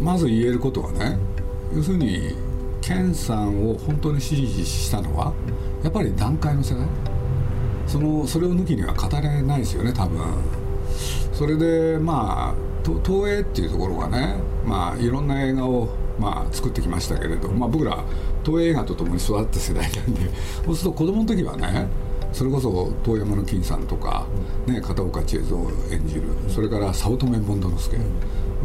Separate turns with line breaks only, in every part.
まず言えることはね要するに健さんを本当に支持したのはやっぱり団塊の世代。そのそれを抜きには語れないですよね多分。それでまあ東映っていうところがね、まあ、いろんな映画を、まあ、作ってきましたけれど、まあ、僕ら東映映画とともに育った世代なんでそうすると子供の時はねそれこそ遠山の金さんとか、ね、片岡千恵蔵を演じるそれから早乙女ボンド之助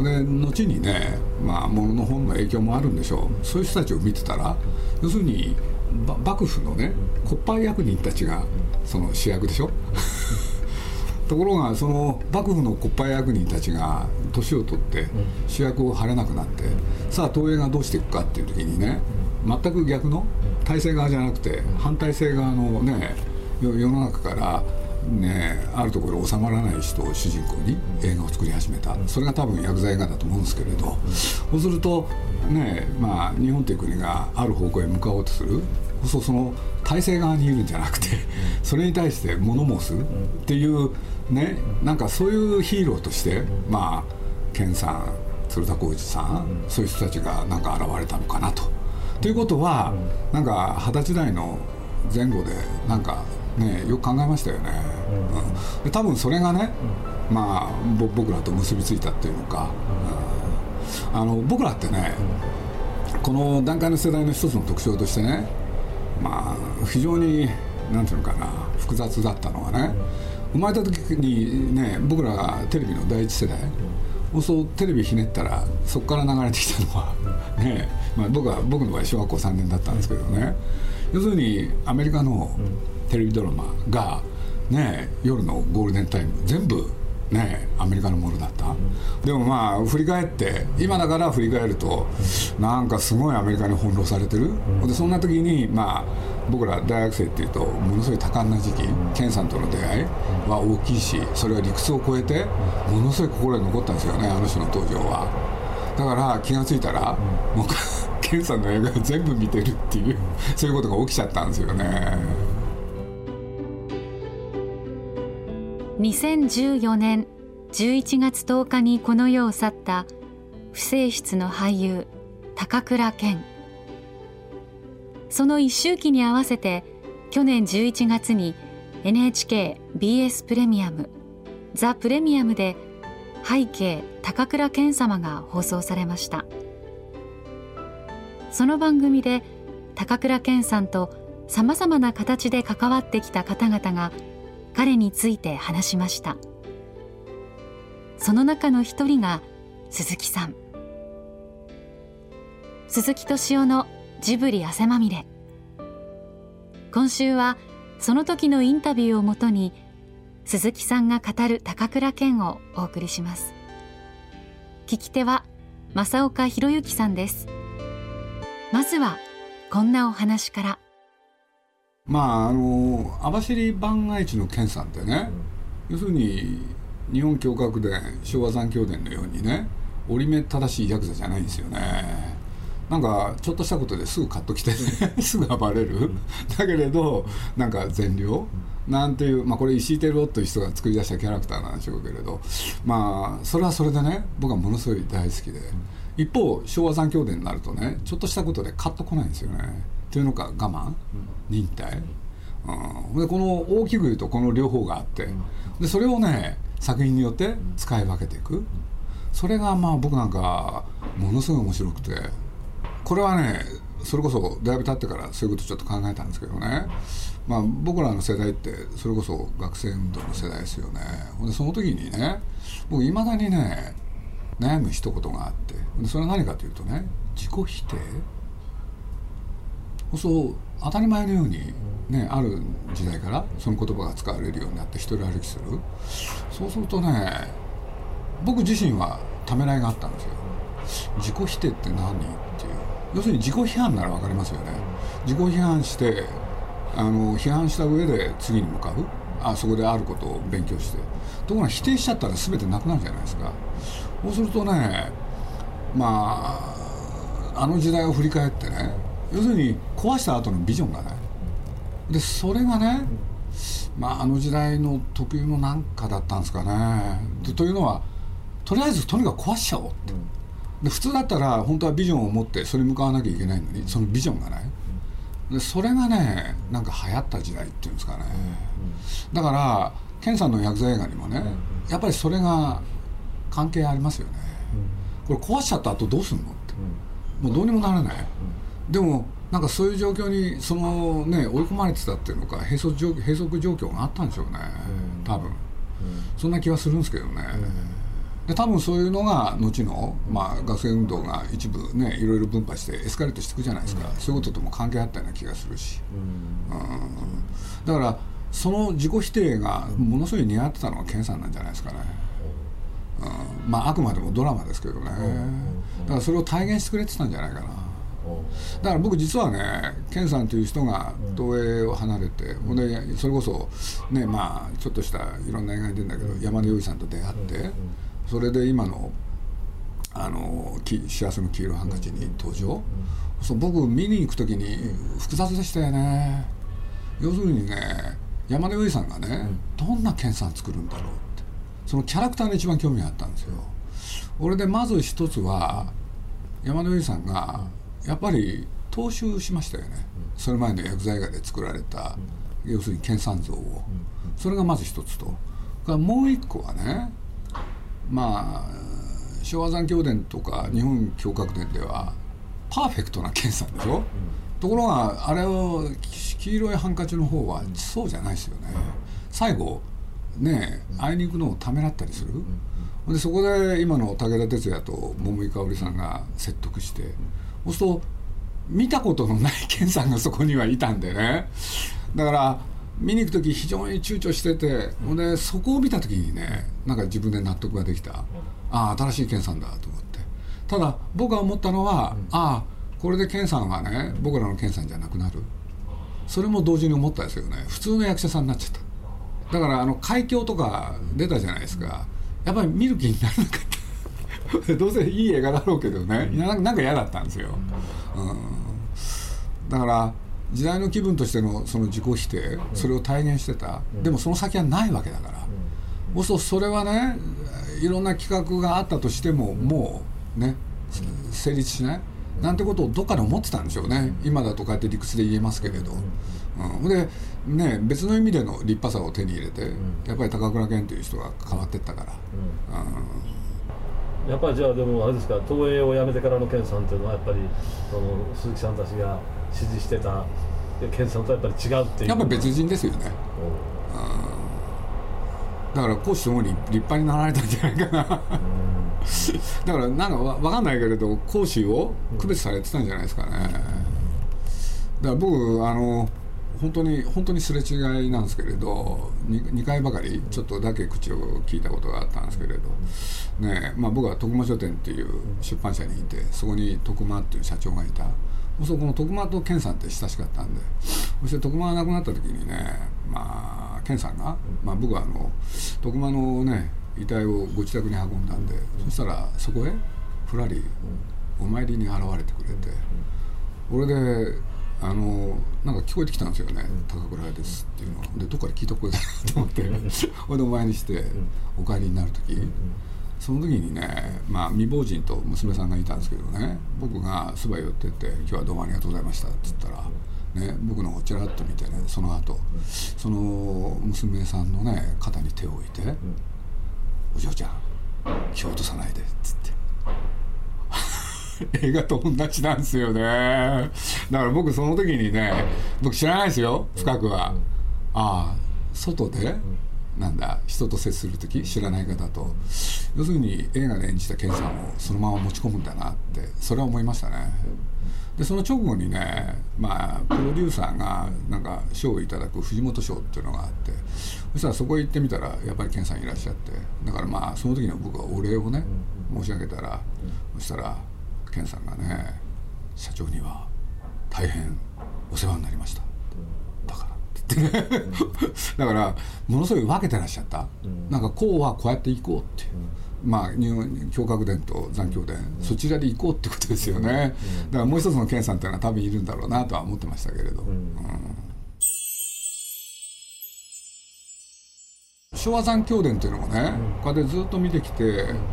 で後にね、まあ、もの本の影響もあるんでしょう。そういう人たちを見てたら要するに幕府のね骨牌役人たちがその主役でしょ。ところがその幕府の骨牌役人たちが年を取って主役を張れなくなってさあ東映がどうしていくかっていう時にね全く逆の体制側じゃなくて反体制側のね世の中からね、あるところ収まらない人を主人公に映画を作り始めた。それが多分薬剤映画だと思うんですけれど。そうすると、ねまあ、日本という国がある方向へ向かおうとする。そうその体制側にいるんじゃなくてそれに対して物申すっていうねなんかそういうヒーローとしてまあ健さん鶴田浩二さんそういう人たちがなんか現れたのかなと。ということはなんか二十歳代の前後でなんかねよく考えましたよね、うん、で多分それがね、まあ僕らと結びついたっていうのか、うん、あの僕らってね、この段階の世代の一つの特徴としてねまあ非常になんていうのかな複雑だったのはね生まれた時にね僕らがテレビの第一世代そうテレビひねったらそこから流れてきたのはね、まあ、僕は僕の場合小学校3年だったんですけどね。要するにアメリカのテレビドラマがね夜のゴールデンタイム全部ねアメリカのものだった、でもまあ振り返って今だから振り返ると、うん、なんかすごいアメリカに翻弄されてる、うん、でそんな時にまあ僕ら大学生っていうとものすごい多感な時期健さんとの出会いは大きいしそれは理屈を超えてものすごい心に残ったんですよねあの人の登場は。だから気が付いたら、もう健さんの映画を全部見てるっていうそういうことが起きちゃったんですよね。
2014年11月10日にこの世を去った不正室の俳優高倉健。その一周期に合わせて去年11月に NHKBS プレミアムザ・プレミアムで背景高倉健様が放送されました。その番組で高倉健さんとさまざまな形で関わってきた方々が彼について話しました。その中の一人が鈴木さん。鈴木敏夫のジブリ汗まみれ。今週はその時のインタビューをもとに鈴木さんが語る高倉健をお送りします。聞き手は正岡博之さんです。まずはこんなお話から。
まああの網走番外地の健さんってね、要するに日本教覚伝昭和残響伝のようにね折り目正しいヤクザじゃないんですよね。なんかちょっとしたことですぐカッときて、ね、すぐ暴れる。だけれどなんか善良。なんていう、まあ、これ石井照夫という人が作り出したキャラクターなんでしょうけれど。まあそれはそれでね僕はものすごい大好きで。一方昭和残響伝になるとねちょっとしたことでカッとこないんですよねっていうのか我慢？忍耐、うん、でこの大きく言うとこの両方があって。でそれをね作品によって使い分けていく。それがまあ僕なんかものすごい面白くて。これはねそれこそだいぶ経ってからそういうことちょっと考えたんですけどね、まあ、僕らの世代ってそれこそ学生運動の世代ですよね。でその時にね僕いまだにね悩む一言があって。それは何かというとね自己否定そう当たり前のように、ね、ある時代からその言葉が使われるようになって一人歩きする。そうするとね僕自身はためらいがあったんですよ。自己否定って何？っていう。要するに自己批判なら分かりますよね。自己批判してあの批判した上で次に向かう。あそこであることを勉強して。ところが否定しちゃったら全てなくなるじゃないですか。そうするとねまああの時代を振り返ってね要するに壊した後のビジョンがねでそれがねまああの時代の特有のなんかだったんですかね。というのはとりあえずとにかく壊しちゃおうって、で普通だったら本当はビジョンを持ってそれに向かわなきゃいけないのにそのビジョンがない。でそれがねなんか流行った時代っていうんですかね、だから健さんの薬剤映画にもね、やっぱりそれが関係ありますよね、これ壊しちゃった後どうすんのって、もうどうにもならない、でもなんかそういう状況にそのね追い込まれてたっていうのか閉塞状閉塞状況があったんでしょうね。多分、そんな気はするんですけどね、で多分そういうのが後の、まあ、学生運動が一部ねいろいろ分派してエスカレートしていくじゃないですか、うん、そういうこととも関係あったような気がするし、うん、うん、だからその自己否定がものすごい似合ってたのが健さんなんじゃないですかね、うん、まああくまでもドラマですけどね、だからそれを体現してくれてたんじゃないかな。だから僕実はね健さんという人が東映を離れて、ほんでそれこそねまあちょっとしたいろんな映画に出るんだけど山田洋次さんと出会って、それで今のあの幸せの黄色ハンカチに登場、そう僕見に行く時に複雑でしたよね。要するにね山田洋次さんがね、どんな研鑽作るんだろうって。そのキャラクターに一番興味があったんですよ。俺でまず一つは山田洋次さんがやっぱり踏襲しましたよね。それ前の薬剤画で作られた要するに研鑽像を。それがまず一つと。もう一個はねまあ昭和残響伝とか日本教覚伝ではパーフェクトな検査でしょ、うん、ところがあれを黄色いハンカチの方はそうじゃないですよね、最後ねあいに行くのをためらったりする、でそこで今の武田鉄矢と桃井かおりさんが説得して、そうすると見たことのない健さんがそこにはいたんでね。だから見に行く時非常に躊躇してて、ほんでそこを見た時にねなんか自分で納得ができた、ああ新しい健さんだと思って。ただ僕が思ったのは、ああこれで健さんはね僕らの健さんじゃなくなる。それも同時に思ったですよね。普通の役者さんになっちゃった。だからあの海峡とか出たじゃないですか。やっぱり見る気にならなかった どうせいい映画だろうけどね。なんか嫌だったんですよ、うん、だから時代の気分としてのその自己否定それを体現してた、でもその先はないわけだから、もそうそれはねいろんな企画があったとしてももうね成立しない？なんてことをどっかで思ってたんでしょうね。今だとこうやって理屈で言えますけれど、うん、でね別の意味での立派さを手に入れてやっぱり高倉健という人が変わってったから、
うん、やっぱりじゃあでもあれですか東映を辞めてからの健さんっていうのはやっぱりその鈴木さんたちが支持してた健さんとやっぱり違うっていう。
やっぱ別人ですよね、うん、だから講師ともに立派になられたんじゃないかな。だからなんか分かんないけれど講師を区別されてたんじゃないですかね、だから僕あの本当に本当にすれ違いなんですけれど 2, 回ばかりちょっとだけ口を聞いたことがあったんですけれど、ねまあ、僕は徳間書店っていう出版社にいてそこに徳間っていう社長がいた。そこの徳間と健さんって親しかったんでそして徳間が亡くなった時にねまあ健さんが、まあ、僕はあの徳間のね遺体をご自宅に運んだんで、そしたらそこへふらりお参りに現れてくれて、俺であのなんか聞こえてきたんですよね「高倉屋です」っていうのでどっかで聞いた声だなと思って。ほいでお参りしてお帰りになる時。その時にね、まあ、未亡人と娘さんがいたんですけどね。僕がそば寄ってって「今日はどうもありがとうございました」って言ったら。ね、僕の方ちらっと見てねその後その娘さんのね肩に手を置いて「お嬢ちゃん気を落とさないで」っつって 映画と同じなんですよね。だから僕その時にね僕知らないですよ深くは。ああ外で？なんだ人と接する時？知らない方と。要するに映画で演じた健さんをそのまま持ち込むんだなってそれは思いましたね。でその直後にねまあプロデューサーがなんか賞をいただく藤本賞っていうのがあって。そしたらそこへ行ってみたらやっぱり健さんいらっしゃって。だからまあその時の僕はお礼をね申し上げたらそしたら健さんがね社長には大変お世話になりました。ってねだからものすごい分けてらっしゃった、うん、なんかこうはこうやっていこうって。いう、うん、まあ日本教覚伝と残響伝、うん、そちらで行こうってことですよね、だからもう一つの健さんっていうのは多分いるんだろうなとは思ってましたけれど、昭和残響伝っていうのもね、こうやってずっと見てきて、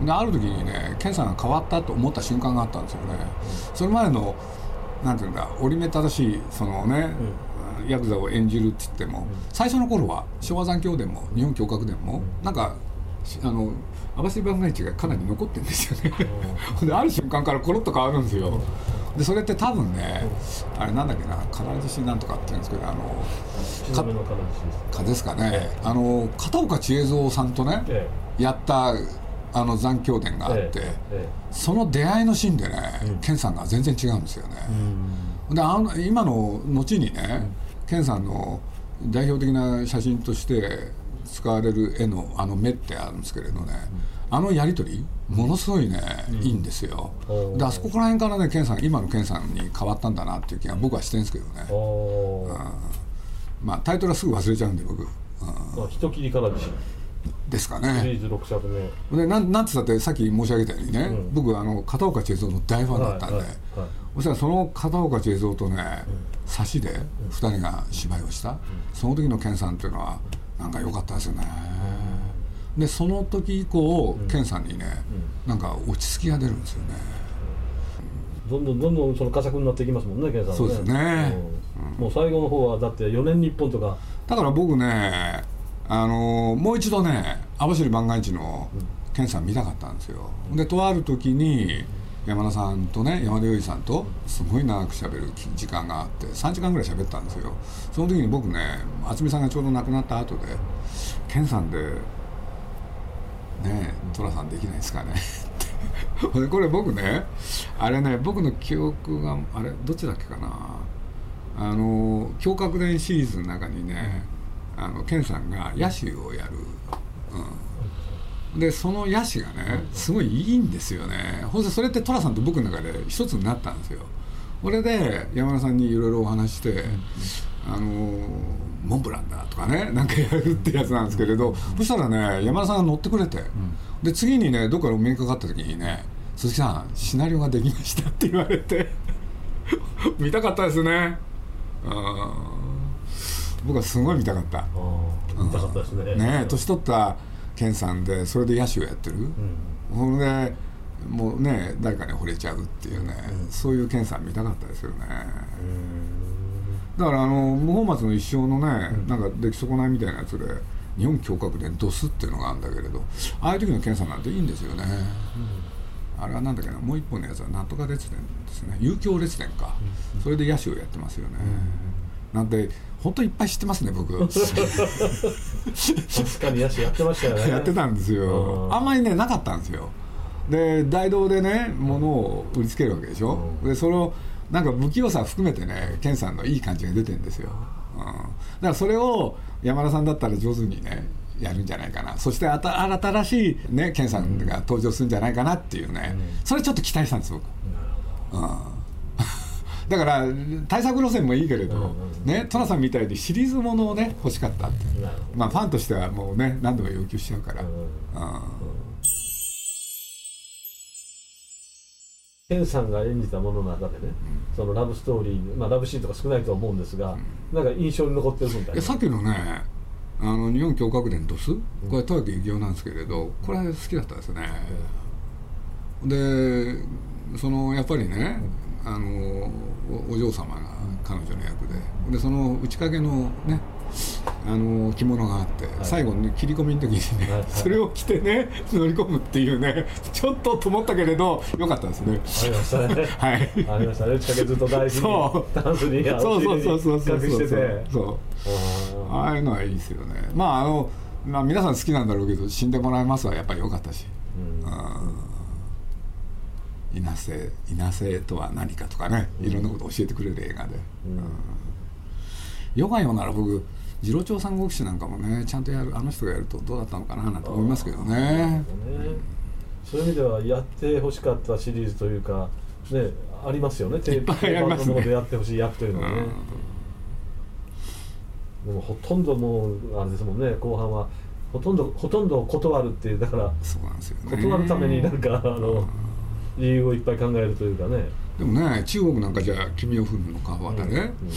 である時にね健さんが変わったと思った瞬間があったんですよね、それまでのなんていうんだ折り目正しいそのね、ヤクザを演じるって言っても、最初の頃は昭和残響伝も日本教覚伝も、なんかあの網走番外地がかなり残ってるんですよね。である瞬間からコロッと変わるんですよでそれって多分ねあれなんだっけな金獅子なんとかって言うんですけどあの
か
かですかね。あの片岡千恵蔵さんとね、
え
やったあの残響伝があって、
ええ
その出会いのシーンでね、健さんが全然違うんですよね、であの今の後にね、健さんの代表的な写真として使われる絵のあの目ってあるんですけれどね、あのやり取りものすごいね、いいんですよ。であそこから辺からね健さん今の健さんに変わったんだなっていう気が僕はしてるんですけどね。
おー。
まあタイトルはすぐ忘れちゃうんで僕、うん。
まあ人切りから自身
ですか
シリ
ね
ーズ6作目。
でなんなんつったってさっき申し上げたようにね、
うん。
僕あの片岡千恵蔵の大ファンだったんで、
はいはい。はい
そしたらその片岡千恵蔵とね、差しで2人が芝居をした、その時の健さんっていうのはなんか良かったですよね、でその時以降、健さんにね、なんか落ち着きが出るんですよね。
どんどんどんどんその佳作になっていきますもんね健さんは
そうですね。
うん。もう最後の方はだって4年日本とか。
だから僕ねあのもう一度ね網走万が一の健さん見たかったんですよ。でとある時に山田さんとね山田洋次さんとすごい長く喋る時間があって3時間ぐらい喋ったんですよ。その時に僕ね渥美さんがちょうど亡くなった後で「健さんでねえ寅さんできないですかね」これ僕ねあれね僕の記憶があれどっちだっけかな。あの胸郭伝シリーズの中にね、あの健さんが野手をやる、うん、でその野手がねすごいいいんですよね。ほんでそれって寅さんと僕の中で一つになったんですよ。これで山田さんにいろいろお話して、あのモンブランだとかねなんかやるってやつなんですけれど、そしたらね山田さんが乗ってくれて、で次にねどっかでお目にかかった時にね「鈴木さんシナリオができました」って言われて 見たかったですね。僕はすごい見たかった。
見たかったですね。
ねえ年取った健さんでそれで野手をやってる、ほんでもうね誰かに惚れちゃうっていうね、そういう健さん見たかったですよね、だからあの無法松の一生のね、なんか出来損ないみたいなやつで日本胸郭でドスっていうのがあるんだけれどああいう時の健さんなんていいんですよね、あれはなんだっけなもう一本のやつはなんとか列伝ですね。遊興列伝か、それで野手をやってますよね、なんて本当いっぱい知ってますね僕。
確かに野手やってましたよね。
やってたんですよ。
うん。
あんまりねなかったんですよ。で大道でね物を売りつけるわけでしょ、でそのなんか不器用さ含めてね健さんのいい感じが出てるんですよ、うん、だからそれを山田さんだったら上手にねやるんじゃないかな。そしてあた新しいね健さんが登場するんじゃないかなっていうね、それちょっと期待したんです僕、うん。だから対策路線もいいけれど、ね寅さんみたいにシリーズものをね欲しかったって。まあファンとしてはもうね何度も要求しちゃうから、
どうん健さんが演じたものの中でね、そのラブストーリー、まあ、ラブシーンとか少ないと思うんですが、なんか印象に残ってるみたいな
えさっきのねあの日本教覚伝ドスこれ豊木幸雄なんですけれどこれ好きだったですね、でそのやっぱりねあのおお嬢様が彼女の役で。でその打ち掛けのねあの着物があって、最後に切り込みの時にね、それを着てね乗り込むっていうね ちょっとと思ったけれどよかったですね。
ありましたね。
はい。
ありましたね。打ち掛けずっと大事に
そう。
ダンスに
そうそうそうそうそう。
隠してて
そう。
あ
ああいうのはいいですよね。まああの、まあ、皆さん好きなんだろうけど死んでもらいますはやっぱり良かったし。
ー。うん
稲瀬稲瀬とは何かとかね。いろんなこと教えてくれる映画で、うん。ヨガヨなら僕次郎長三国志なんかもねちゃんとやるあの人がやるとどうだったのかななんて思いますけどね。
ねそういう意味ではやってほしかったシリーズというかねありますよね。テ
いっぱいありますね。
定番のものでやってほしい役というのはね、でもほとんどもうあれですもんね。後半はほとんどほとんど断るっていうだから
そうなんですよね。
断るためになんかあの理由をいっぱい考えるというかね。
でもね中国なんかじゃあ君を踏むの川端ね、
うん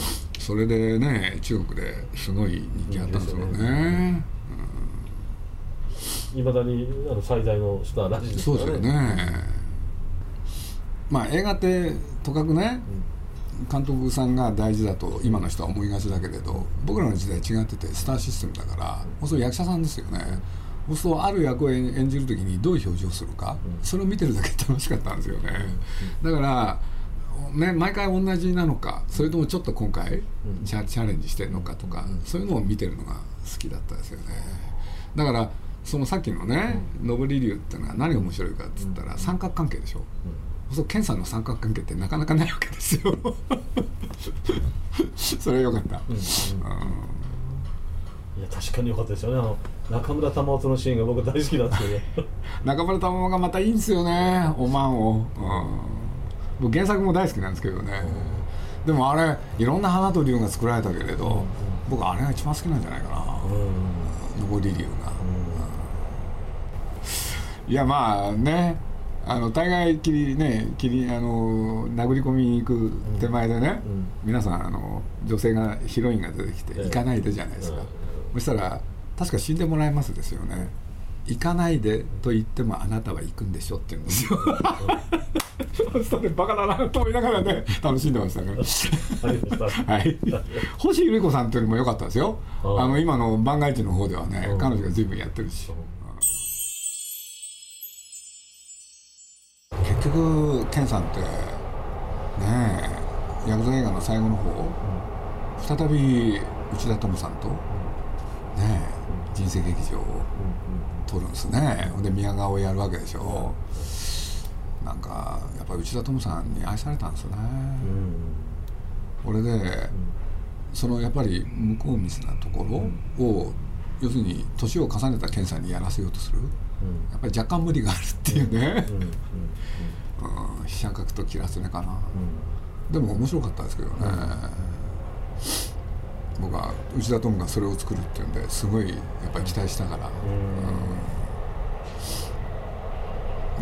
それでね中国ですごい人気あったんですよ
人気ですよ
ね、うん。
いまだにあの最大のスターらしいです
そうですよね。まあ映画ってとかくね、監督さんが大事だと今の人は思いがちだけれど僕らの時代違っててスターシステムだからもうそう役者さんですよね、そうするとある役を演演じる時にどういう表情をするか、それを見てるだけ楽しかったんですよね、だからね、毎回同じなのかそれともちょっと今回チャチャレンジしてるのかとか、そういうのを見てるのが好きだったですよね。だからそのさっきのね上り流っていうのは何が面白いかっつったら三角関係でしょ、そう健さんの三角関係ってなかなかないわけですよ。それはよかった、
うんうん。いや確かに良かったですよね。あの中村玉緒とのシーンが僕大好きなんですよね。
中村玉緒がまたいいんですよねおまんを、うん、僕原作も大好きなんですけどね、でもあれいろんな花と龍が作られたけれど、僕あれが一番好きなんじゃないかな、上り龍が、いやまあね。あの大概切りね切りあの殴り込みに行く手前でね、
うん。
皆さんあの女性がヒロインが出てきて
ええ。
行かないでじゃないですか、
うん。
そしたら確か死んでもらえますですよね行かないでと言ってもあなたは行くんでしょって言うんですよそれバカだなと思いながらね楽しんでましたね。
ありました。
はい。星由里子さんというのも良かったですよ。
あ
の今の番外地の方ではね
うん。
彼女が随分やってるし。結局健さんってねえヤクザ映画の最後の方再び内田智さんとねえ人生劇場を撮るんですね。ほんで宮川をやるわけでしょ。なんかやっぱり内田智さんに愛されたんですよねこれでそのやっぱり向こう水なところを要するに年を重ねた健さんにやらせようとする。やっぱり若干無理があるっていうね。
うん。うん。うん。
うん。飛車角と切らせねかな。でも面白かったですけどね、僕は内田トムがそれを作るっていうんですごいやっぱり期待したから、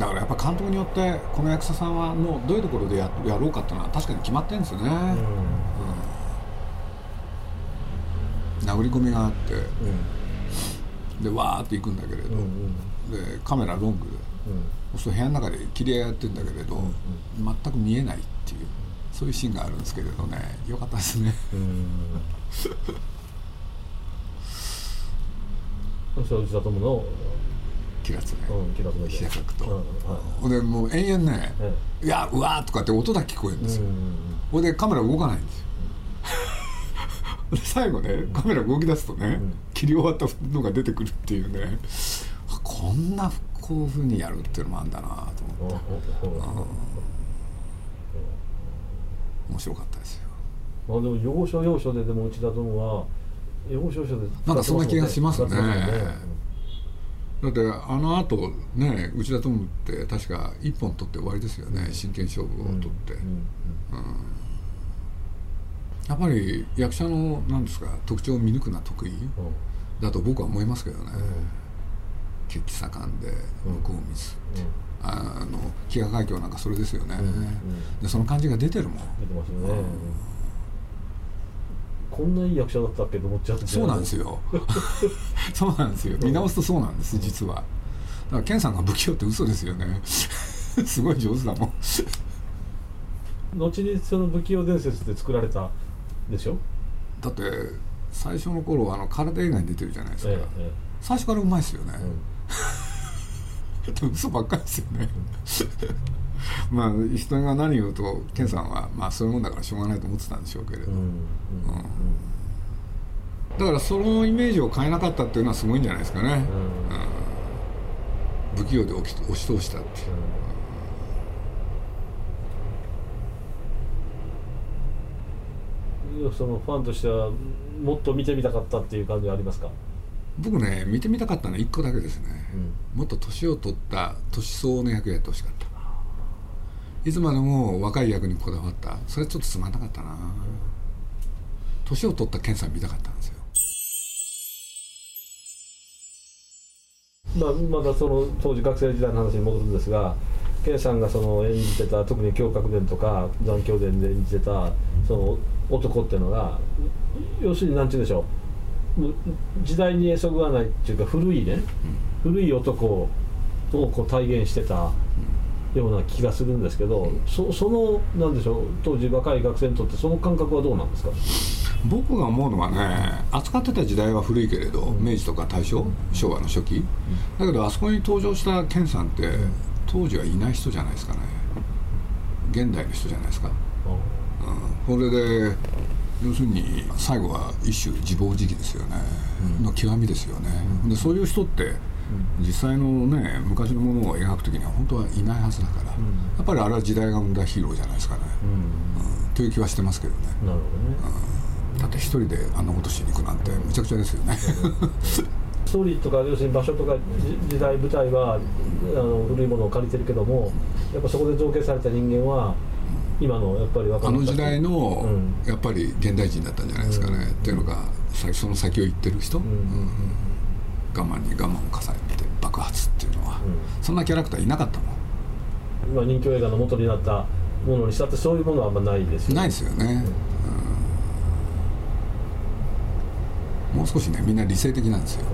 だからやっぱ監督によってこの役者さんはのどういうところでややろうかっていうのは確かに決まってるんですよね、殴り込みがあって。でわーって行くんだけれど、でカメラロングで。そうすると部屋の中で切り合いやってるんだけれど、全く見えないっていう。そういうシーンがあるんですけれどね。よかったですね。
そしたら内田友の？
気がつね。
うん気がつめて
飛車角と、
うんはい。
でもう延々ね
え「
いやうわー」とかって音だけ聞こえるんですよ、
うん
ほんでカメラ動かないんですよ。で最後ねカメラ動き出すとね、
ん。
切り終わったのが出てくるっていうね。あこんなこういうふうにやるっていうのもあるんだなと思って。面白かったですよ。
まあでも要所要所ででも内田友は要所要所で
なんかそんな気がしますねだってあのあとね内田トムって確か1本取って終わりですよね、真剣勝負を取って、やっぱり役者のなんですか特徴を見抜くのは得意？だと僕は思いますけどね、血気盛んで向こう水って、あの飢餓海峡なんかそれですよね、でその感じが出てるもん。
出てますよねこんないい役者だったっけと思っちゃって
そうなんですよ。そうなんですよ。見直すとそうなんです実は。だから健さんが不器用って嘘ですよね。すごい上手だもん。
後にその不器用伝説で作られたでしょ？
だって最初の頃あの空手映画に出てるじゃないですか、
えええ
最初からうまいですよね。
え、
で も嘘ばっかりですよね まあ人が何言うと健さんはまあそういうもんだからしょうがないと思ってたんでしょうけれど、
うんうんうん。
だからそのイメージを変えなかったっていうのはすごいんじゃないですかね、不器用で押し押し通したっていう。
うん。そのファンとしてはもっと見てみたかったっていう感じはありますか、
僕ね見てみたかったのは1個だけですね、もっと年を取った年相応の役やってほしかったいつまでも若い役にこだわった。それちょっとつまんなかったな。年を取った健さん見たかったんですよ。
まあ、まだその当時学生時代の話に戻るんですが健さんがその演じてた特に胸郭伝とか残響伝で演じてたその男っていうのが要するに何て言うんでしょう。時代にそぐわないっていうか古いね、古い男をこう体現してたような気がするんですけど、そそのなんでしょう当時若い学生にとってその感覚はどうなんですか？
僕が思うのはね扱ってた時代は古いけれど、明治とか大正昭和の初期、だけどあそこに登場した健さんって当時はいない人じゃないですかね。現代の人じゃないですか、うん、これで要するに最後は一種自暴自棄ですよね、うん、の極みですよね、うん、でそういう人って実際のね昔のものを描く時には本当はいないはずだから、やっぱりあれは時代が生んだヒーローじゃないですかね、うん。という気はしてますけどね。
なるほどね、
だって一人であんなことしに行くなんてむちゃくちゃですよね。
ストーリーとか要するに場所とか時代舞台はあの古いものを借りてるけどもやっぱそこで造形された人間は今のやっぱり
あの時代の、やっぱり現代人だったんじゃないですかね、うん、っていうのがその先を言ってる人、うん。うん。我慢に我慢を重ねて爆発っていうのは、そんなキャラクターいなかったもん。
今人気映画の元になったものにしたってそういうものはあんまないですよ
ね。ないですよね、もう少しねみんな理性的なんですよ、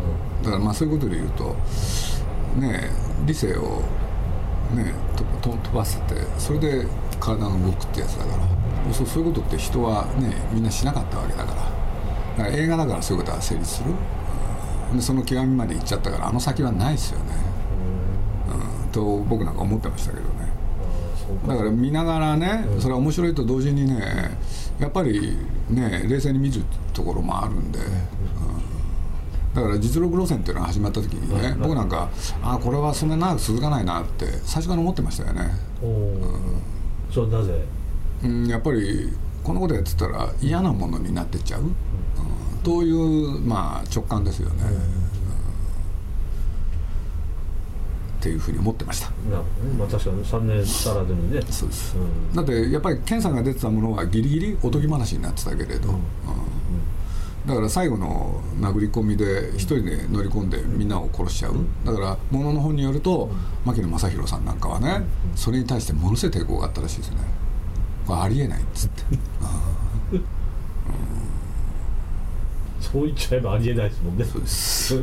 だからまあそういうことで言うとね理性をねと飛ばせてそれで体が動くってやつだから。そうそういうことって人はねみんなしなかったわけだから。だから映画だからそういうことは成立する、うん、でその極みまで行っちゃったからあの先はないですよね、うん、と僕なんか思ってましたけどね。だから見ながらね、それは面白いと同時にねやっぱりね冷静に見るところもあるんで、だから実力路線っていうのが始まった時にね、僕なんかああこれはそんなに長く続かないなって最初から思ってましたよね。うん、
それなぜ、
うん、やっぱりこのことやってたら嫌なものになってっちゃう、うん、という、まあ、直感ですよね。っていうふうに思ってました。
なるほどね。まあ確かに3年足らずにね。
そうです。うん、だってやっぱり健さんが出てたものはギリギリおとぎ話になってたけれど、うん、うんだから最後の殴り込みで一人で乗り込んでみんなを殺しちゃうだからものの本によると牧野正弘さんなんかはねそれに対してものすごい抵抗があったらしいですねこれありえないっつって
そう言っちゃえばありえないですもんね。
そうです。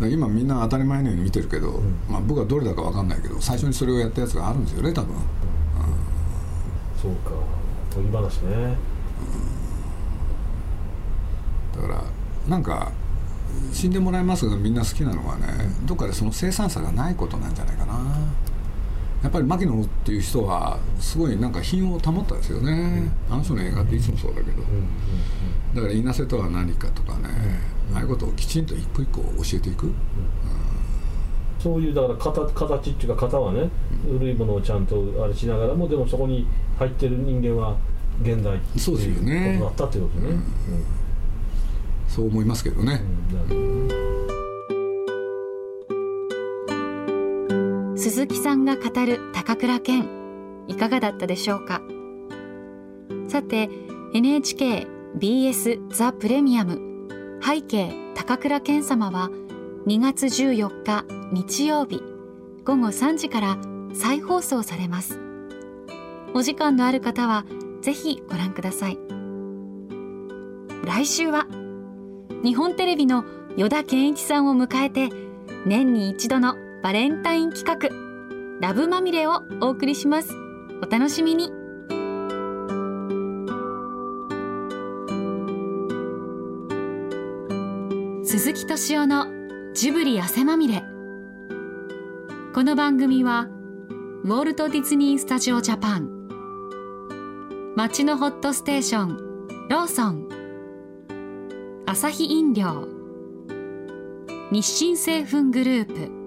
今みんな当たり前のように見てるけど、まあ、僕はどれだか分かんないけど最初にそれをやったやつがあるんですよね多分、うん、
そうか。研ぎ話ね、うん。
だからなんか死んでもらいますがみんな好きなのはねどっかでその生産さがないことなんじゃないかなやっぱり牧野っていう人はすごいなんか品を保ったですよね、あの人の映画っていつもそうだけど、だから稲瀬とは何かとかね、ああいうことをきちんと一個一個教えていく、
そういうだから形形っていうか型はね、古いものをちゃんとあれしながらもでもそこに入ってる人間は現代っていうことだったっていうことね。
そう思いますけどね。
鈴木さんが語る高倉健。いかがだったでしょうか？さて NHKBS ザ・プレミアム。背景高倉健様は2月14日日曜日午後3時から再放送されます。お時間のある方はぜひご覧ください。来週は日本テレビの依田健一さんを迎えて年に一度のバレンタイン企画。ラブまみれをお送りします。お楽しみに。鈴木敏夫のジブリ汗まみれ。この番組はウォルト・ディズニー・スタジオ・ジャパン。街のホットステーションローソン。アサヒ飲料。日清製粉グループ。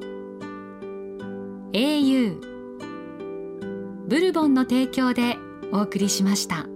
Au ブルボンの提供でお送りしました。